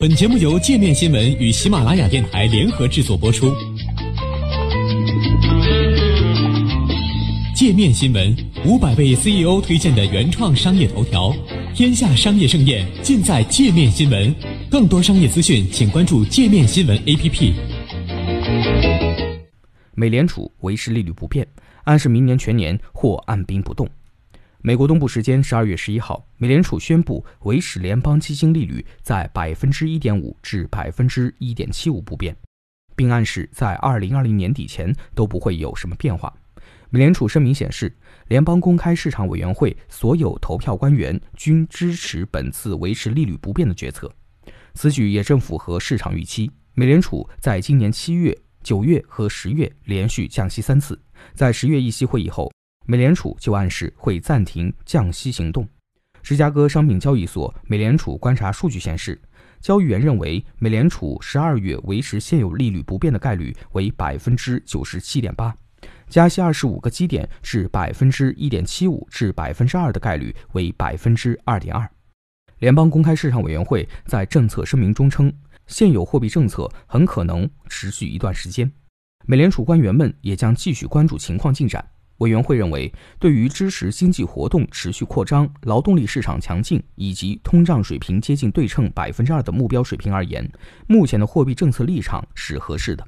本节目由界面新闻与喜马拉雅电台联合制作播出。界面新闻五百位 CEO 推荐的原创商业头条，天下商业盛宴尽在界面新闻。更多商业资讯，请关注界面新闻 APP。美联储维持利率不变，暗示明年全年或按兵不动。美国东部时间十二月十一号，美联储宣布维持联邦基金利率在百分之一点五至百分之一点七五不变，并暗示在二零二零年底前都不会有什么变化。美联储声明显示，联邦公开市场委员会所有投票官员均支持本次维持利率不变的决策。此举也正符合市场预期。美联储在今年七月、九月和十月连续降息三次，在十月议息会议后。美联储就暗示会暂停降息行动。芝加哥商品交易所美联储观察数据显示，交易员认为美联储十二月维持现有利率不变的概率为百分之九十七点八，加息二十五个基点至百分之一点七五至百分之二的概率为百分之二点二。联邦公开市场委员会在政策声明中称，现有货币政策很可能持续一段时间。美联储官员们也将继续关注情况进展。委员会认为，对于支持经济活动持续扩张、劳动力市场强劲以及通胀水平接近对称百分之二的目标水平而言，目前的货币政策立场是合适的。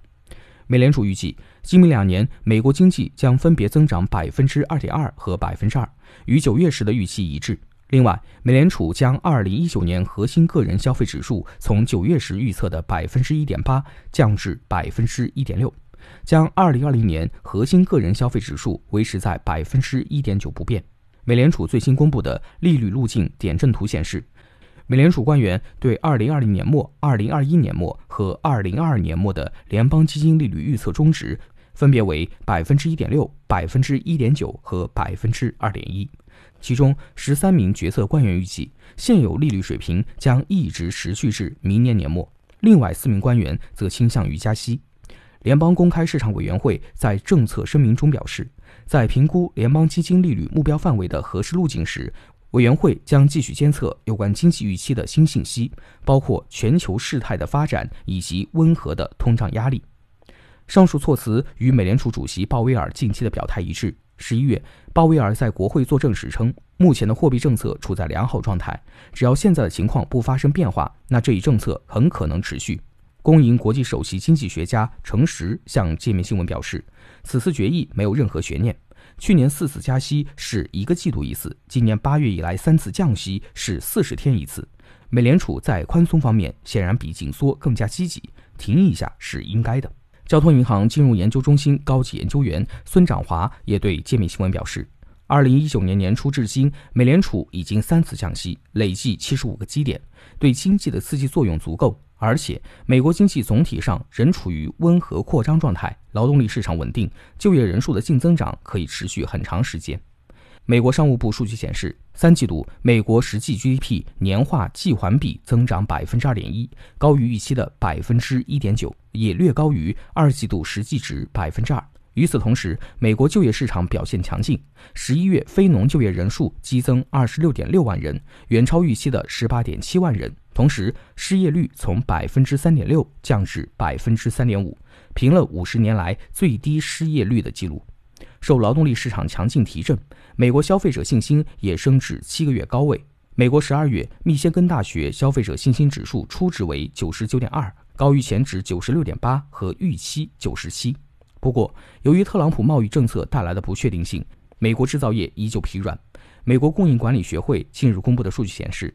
美联储预计，今明两年美国经济将分别增长百分之二点二和百分之二，与九月时的预期一致。另外，美联储将二零一九年核心个人消费指数从九月时预测的百分之一点八降至百分之一点六。将2020年核心个人消费指数维持在百分之一点九不变。美联储最新公布的利率路径点阵图显示，美联储官员对2020年末、2021年末和2022年末的联邦基金利率预测中值分别为百分之一点六、百分之一点九和百分之二点一。其中，十三名决策官员预计现有利率水平将一直持续至明年年末，另外四名官员则倾向于加息。联邦公开市场委员会在政策声明中表示，在评估联邦基金利率目标范围的合适路径时，委员会将继续监测有关经济预期的新信息，包括全球事态的发展以及温和的通胀压力。上述措辞与美联储主席鲍威尔近期的表态一致。十一月，鲍威尔在国会作证时称，目前的货币政策处在良好状态，只要现在的情况不发生变化，那这一政策很可能持续。公营国际首席经济学家程实向界面新闻表示，此次决议没有任何悬念。去年四次加息是一个季度一次，今年八月以来三次降息是四十天一次。美联储在宽松方面显然比紧缩更加积极，停一下是应该的。交通银行金融研究中心高级研究员孙长华也对界面新闻表示，二零一九年年初至今，美联储已经三次降息，累计七十五个基点，对经济的刺激作用足够。而且，美国经济总体上仍处于温和扩张状态，劳动力市场稳定，就业人数的净增长可以持续很长时间。美国商务部数据显示，三季度美国实际 GDP 年化季环比增长百分之二点一，高于预期的百分之一点九，也略高于二季度实际值百分之二。与此同时，美国就业市场表现强劲，十一月非农就业人数激增二十六点六万人，远超预期的十八点七万人。同时，失业率从百分之三点六降至百分之三点五，平了五十年来最低失业率的记录。受劳动力市场强劲提振，美国消费者信心也升至七个月高位。美国十二月密歇根大学消费者信心指数初值为九十九点二，高于前值九十六点八和预期九十七。不过，由于特朗普贸易政策带来的不确定性，美国制造业依旧疲软。美国供应管理学会近日公布的数据显示。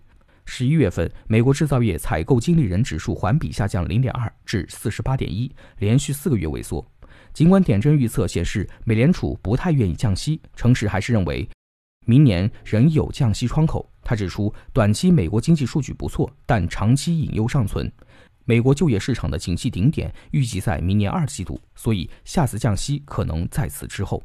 十一月份，美国制造业采购经理人指数环比下降零点二至四十八点一，连续四个月萎缩。尽管点阵预测显示美联储不太愿意降息，诚实还是认为明年仍有降息窗口。他指出，短期美国经济数据不错，但长期隐忧尚存。美国就业市场的景气顶点预计在明年二季度，所以下次降息可能在此之后。